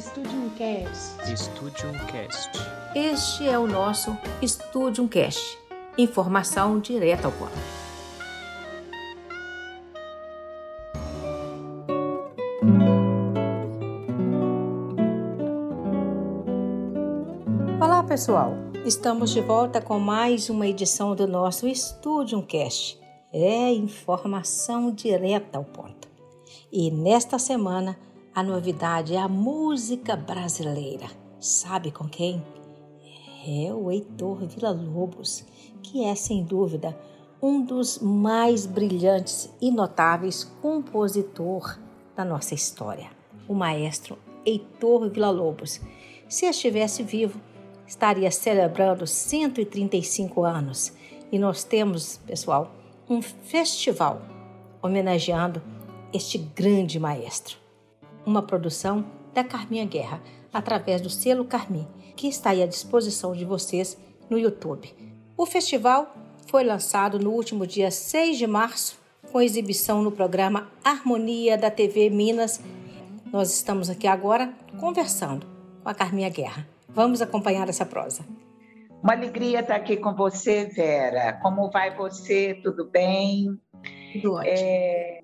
Studium Cast. Studium Cast. Este é o nosso Studium Cast. Informação direta ao ponto. Olá, pessoal. Estamos de volta com mais uma edição do nosso Studium Cast. É informação direta ao ponto. E nesta semana a novidade é a música brasileira. Sabe com quem? É o Heitor Villa-Lobos, que é sem dúvida um dos mais brilhantes e notáveis compositor da nossa história. O maestro Heitor Villa-Lobos. Se estivesse vivo, estaria celebrando 135 anos. E nós temos, pessoal, um festival homenageando este grande maestro uma produção da Carminha Guerra, através do selo Carmin, que está aí à disposição de vocês no YouTube. O festival foi lançado no último dia 6 de março, com exibição no programa Harmonia da TV Minas. Nós estamos aqui agora conversando com a Carminha Guerra. Vamos acompanhar essa prosa. Uma alegria estar aqui com você, Vera. Como vai você? Tudo bem? Tudo ótimo. É...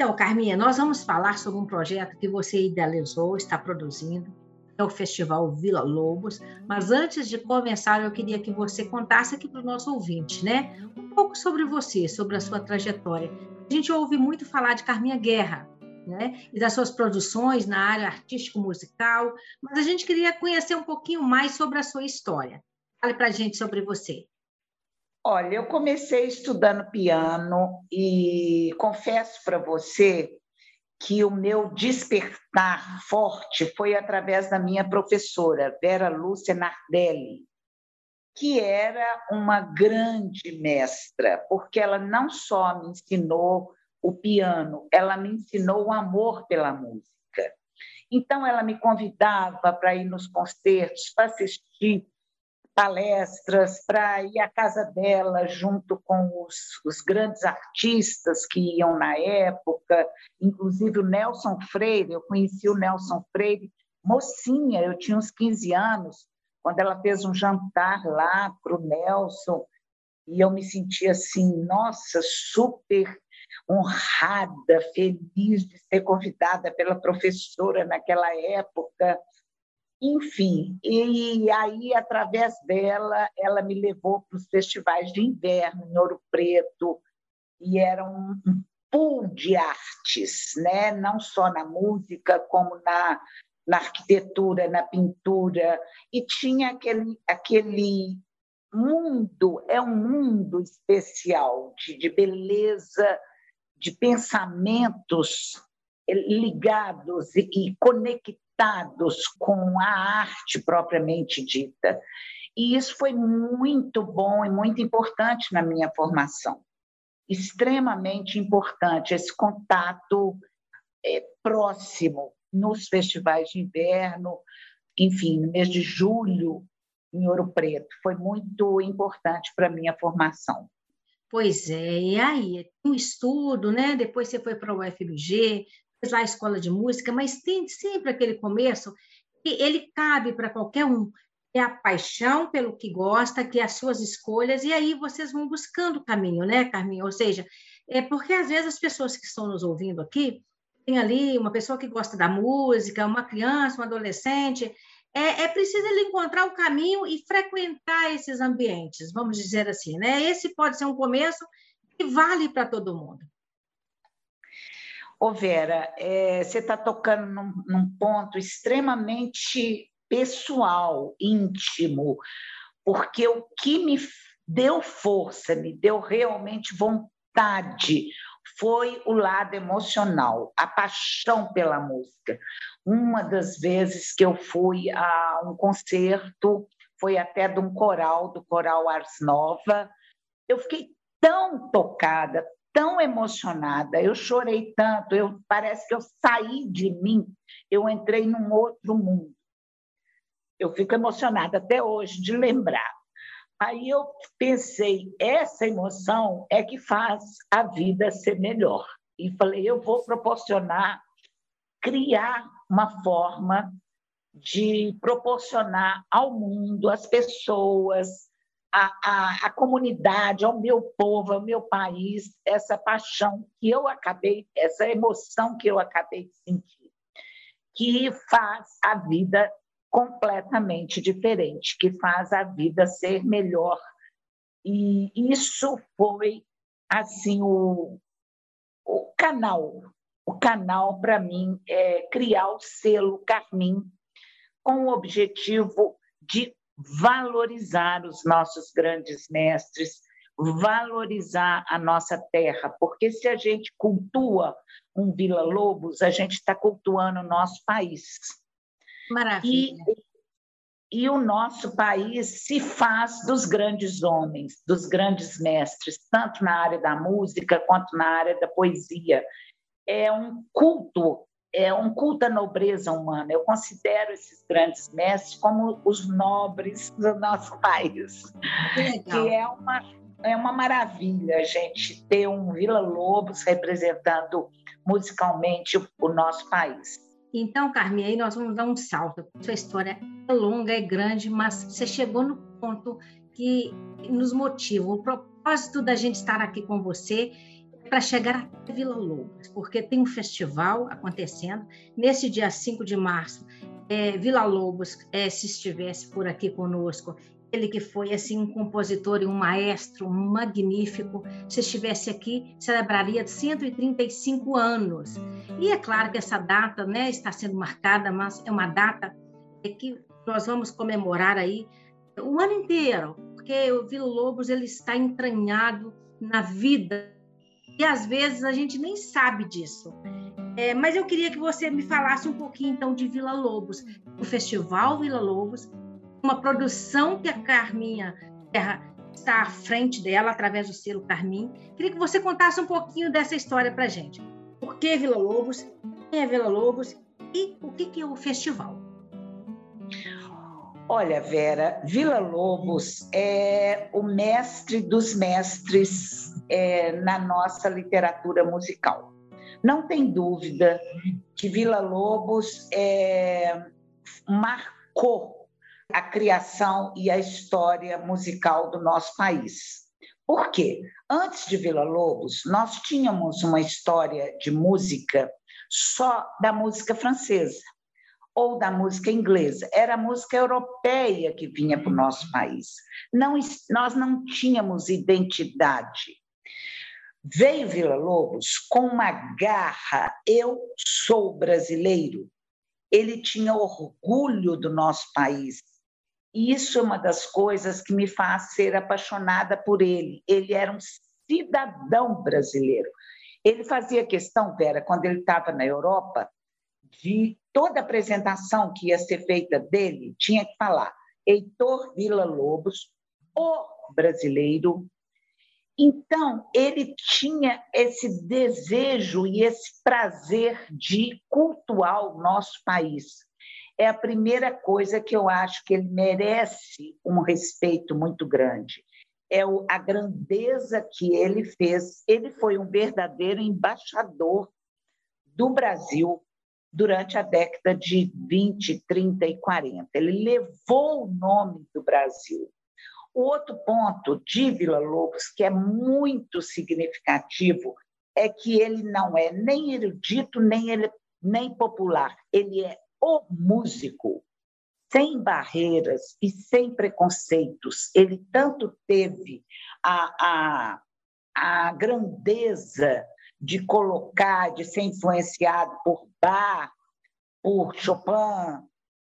Então, Carminha, nós vamos falar sobre um projeto que você idealizou, está produzindo, é o Festival Vila Lobos. Mas antes de começar, eu queria que você contasse aqui para o nosso ouvinte, né? Um pouco sobre você, sobre a sua trajetória. A gente ouve muito falar de Carminha Guerra, né? E das suas produções na área artístico-musical, mas a gente queria conhecer um pouquinho mais sobre a sua história. Fale para a gente sobre você. Olha, eu comecei estudando piano e confesso para você que o meu despertar forte foi através da minha professora, Vera Lúcia Nardelli, que era uma grande mestra, porque ela não só me ensinou o piano, ela me ensinou o amor pela música. Então, ela me convidava para ir nos concertos, para assistir palestras, para ir à casa dela junto com os, os, grandes artistas que iam na época, inclusive o Nelson Freire. Eu conheci o Nelson Freire mocinha, eu tinha uns 15 anos, quando ela fez um jantar lá para o Nelson, e eu me senti assim, nossa, super honrada, feliz de ser convidada pela professora naquela época enfim, e aí, através dela, ela me levou para os festivais de inverno em Ouro Preto, e era um, pool de artes, né? não só na música, como na, na arquitetura, na pintura, e tinha aquele, aquele mundo, é um mundo especial de, de beleza, de pensamentos ligados e, e conectados conectados com a arte propriamente dita. E isso foi muito bom e muito importante na minha formação. Extremamente importante esse contato é, próximo nos festivais de inverno, enfim, no mês de julho, em Ouro Preto. Foi muito importante para a minha formação. Pois é, e aí, um estudo, né? Depois você foi para o UFMG, fez lá a escola de música, mas tem sempre aquele começo que ele cabe para qualquer um. É a paixão pelo que gosta, que é as suas escolhas, e aí vocês vão buscando o caminho, né, Carminha? Ou seja, é porque às vezes as pessoas que estão nos ouvindo aqui, tem ali uma pessoa que gosta da música, uma criança, um adolescente, é, é, preciso ele encontrar o caminho e frequentar esses ambientes, vamos dizer assim, né? Esse pode ser um começo que vale para todo mundo. Ô Vera, é, você está tocando num, num ponto extremamente pessoal, íntimo, porque o que me deu força, me deu realmente vontade, foi o lado emocional, a paixão pela música. Uma das vezes que eu fui a um concerto, foi até de um coral, do Coral Ars Nova, eu fiquei tão tocada, tão emocionada, eu chorei tanto, eu parece que eu saí de mim, eu entrei num outro mundo. Eu fico emocionada até hoje de lembrar. Aí eu pensei, essa emoção é que faz a vida ser melhor. E falei, eu vou proporcionar, criar uma forma de proporcionar ao mundo, às pessoas, à, à, comunidade, ao meu povo, ao meu país, essa paixão que eu acabei, essa emoção que eu acabei de sentir, que faz a vida completamente diferente, que faz a vida ser melhor. E isso foi assim o, o canal. O canal para mim é criar o selo Carmim com o objetivo de valorizar os nossos grandes mestres, valorizar a nossa terra, porque se a gente cultua um Vila Lobos, a gente está cultuando o nosso país. Maravilha. E, e o nosso país se faz dos grandes homens, dos grandes mestres, tanto na área da música quanto na área da poesia. É um culto é um culto à nobreza humana. Eu considero esses grandes mestres como os nobres do nosso país. Que, que é uma é uma maravilha a gente ter um Vila Lobos representando musicalmente o, nosso país. Então, Carmen, aí nós vamos dar um salto. Sua história é longa, é grande, mas você chegou no ponto que nos motiva. O propósito da gente estar aqui com você para chegar até Vila Lobos, porque tem um festival acontecendo. Nesse dia 5 de março, é, Vila Lobos, é, se estivesse por aqui conosco, ele que foi assim um compositor e um maestro magnífico, se estivesse aqui, celebraria 135 anos. E é claro que essa data né, está sendo marcada, mas é uma data que nós vamos comemorar aí o ano inteiro, porque o Vila Lobos ele está entranhado na vida e às vezes a gente nem sabe disso. É, mas eu queria que você me falasse um pouquinho então de Vila Lobos, o Festival Vila Lobos, uma produção que a Carminha Terra está à frente dela através do selo Carmin. Queria que você contasse um pouquinho dessa história para gente. Por que Vila Lobos? Quem é Vila Lobos? E o que, que é o festival? Olha, Vera, Vila Lobos é o mestre dos mestres é, na nossa literatura musical. Não tem dúvida que Vila Lobos é, marcou a criação e a história musical do nosso país. Por quê? Antes de Vila Lobos, nós tínhamos uma história de música só da música francesa ou da música inglesa, era a música europeia que vinha para o nosso país. Não, nós não tínhamos identidade. Veio Vila Lobos com uma garra, eu sou brasileiro. Ele tinha orgulho do nosso país. E isso é uma das coisas que me faz ser apaixonada por ele. Ele era um cidadão brasileiro. Ele fazia questão, Vera, quando ele estava na Europa, de toda apresentação que ia ser feita dele, tinha que falar Heitor Villa Lobos, o brasileiro. Então, ele tinha esse desejo e esse prazer de cultuar o nosso país. É a primeira coisa que eu acho que ele merece um respeito muito grande. É a grandeza que ele fez. Ele foi um verdadeiro embaixador do Brasil durante a década de 20, 30 e 40. Ele levou o nome do Brasil. O outro ponto de Vila Lobos, que é muito significativo, é que ele não é nem erudito, nem, ele, nem popular. Ele é o músico, sem barreiras e sem preconceitos. Ele tanto teve a, a, a grandeza de colocar, de ser influenciado por Bach, por Chopin,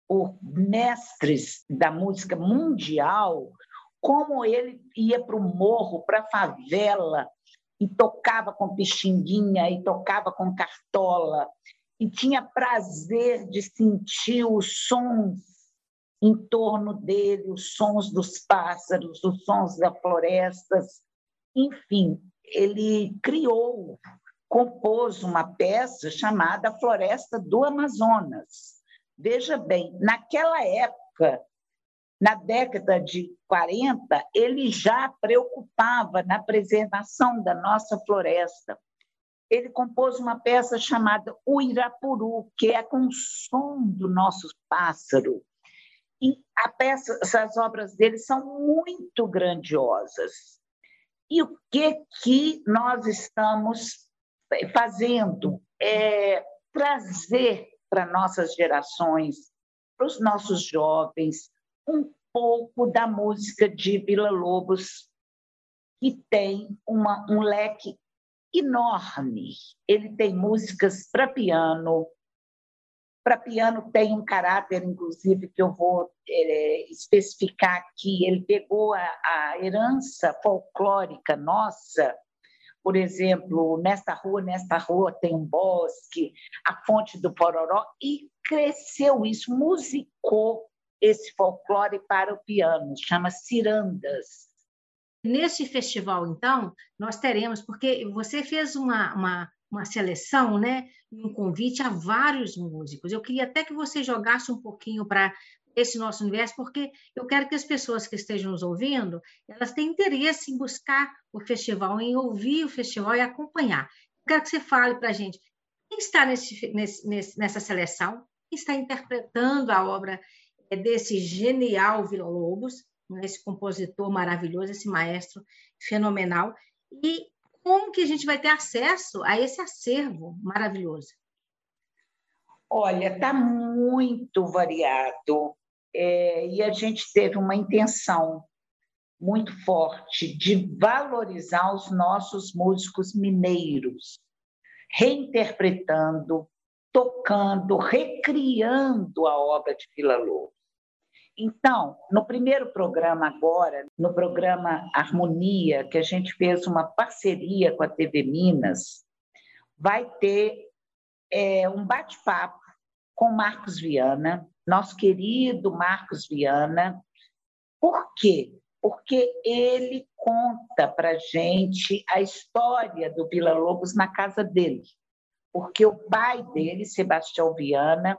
por mestres da música mundial, como ele ia para o morro, para a favela, e tocava com pixinguinha, e tocava com cartola, e tinha prazer de sentir os sons em torno dele, os sons dos pássaros, os sons das florestas, enfim, ele criou, compôs uma peça chamada Floresta do Amazonas. Veja bem, naquela época, na década de 40, ele já preocupava na preservação da nossa floresta. ele compôs uma peça chamada O Irapuru, que é com o som do nosso pássaro. E a peça, essas obras dele são muito grandiosas. E o que que nós estamos fazendo é trazer para nossas gerações, para os nossos jovens, um pouco da música de Vila Lobos, que tem uma, um leque enorme. Ele tem músicas para piano. Para piano tem um caráter, inclusive, que eu vou é, especificar aqui. Ele pegou a, a herança folclórica nossa, por exemplo, nesta rua, nesta rua tem um bosque, a fonte do Pororó, e cresceu isso, musicou esse folclore para o piano, chama Cirandas. Nesse festival, então, nós teremos, porque você fez uma, uma, uma seleção, né, um convite a vários músicos. Eu queria até que você jogasse um pouquinho para esse nosso universo, porque eu quero que as pessoas que estejam nos ouvindo, elas tenham interesse em buscar o festival, em ouvir o festival e acompanhar. Eu quero que você fale para a gente quem está nesse, nesse, nessa seleção, quem está interpretando a obra é, desse genial Vila Lobos, né, esse compositor maravilhoso, esse maestro fenomenal, e como que a gente vai ter acesso a esse acervo maravilhoso? Olha, está muito variado é, e a gente teve uma intenção muito forte de valorizar os nossos músicos mineiros, reinterpretando, tocando, recriando a obra de Vila Lobos. Então, no primeiro programa agora, no programa Harmonia, que a gente fez uma parceria com a TV Minas, vai ter é, um bate-papo com Marcos Viana, nosso querido Marcos Viana. Por quê? Porque ele conta para gente a história do Vila Lobos na casa dele. Porque o pai dele, Sebastião Viana,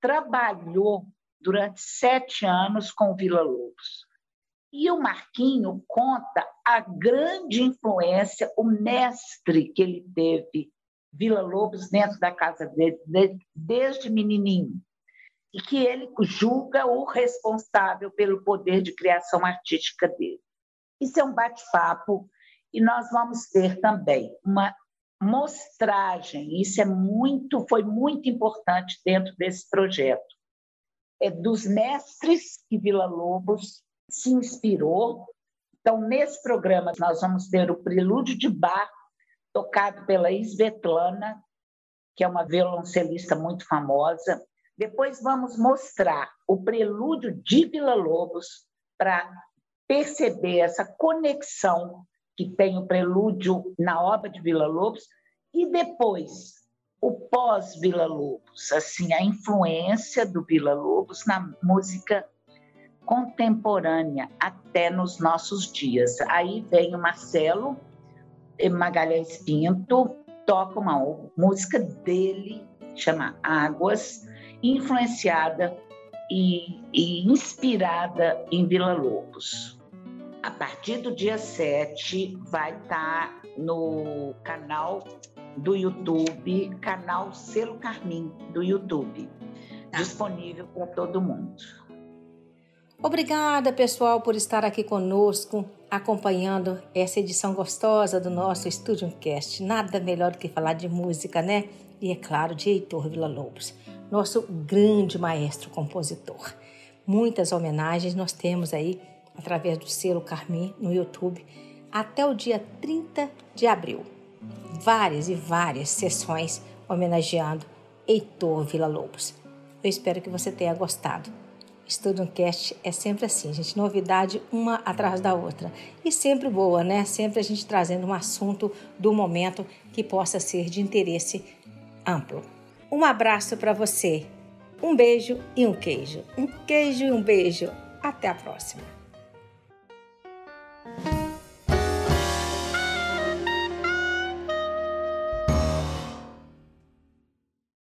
trabalhou durante sete anos com Vila Lobos. E o Marquinho conta a grande influência, o mestre que ele teve, Vila Lobos, dentro da casa dele, desde menininho, e que ele julga o responsável pelo poder de criação artística dele. Isso é um bate-papo e nós vamos ter também uma mostragem, isso é muito, foi muito importante dentro desse projeto é, dos mestres que Vila Lobos se inspirou. Então, nesse programa, nós vamos ter o Prelúdio de Bar, tocado pela Svetlana, que é uma violoncelista muito famosa. Depois vamos mostrar o Prelúdio de Vila Lobos para perceber essa conexão que tem o prelúdio na obra de Vila Lobos e depois o pós-Vila Lobos, assim, a influência do Vila Lobos na música contemporânea até nos nossos dias. Aí vem o Marcelo Magalhães Pinto, toca uma música dele, chama Águas, influenciada e, e inspirada em Vila Lobos. A partir do dia 7 vai estar tá no canal do YouTube, canal Selo Carmim do YouTube, tá. disponível para todo mundo. Obrigada, pessoal, por estar aqui conosco, acompanhando essa edição gostosa do nosso Studio Cast. Nada melhor do que falar de música, né? E é claro, de Heitor Villa-Lobos, nosso grande maestro compositor. Muitas homenagens nós temos aí através do selo Carmim no YouTube até o dia 30 de abril várias e várias sessões homenageando Heitor Villa-Lobos. Eu espero que você tenha gostado. Estudo Cast é sempre assim, gente, novidade uma atrás da outra. E sempre boa, né? Sempre a gente trazendo um assunto do momento que possa ser de interesse amplo. Um abraço para você. Um beijo e um queijo. Um queijo e um beijo. Até a próxima.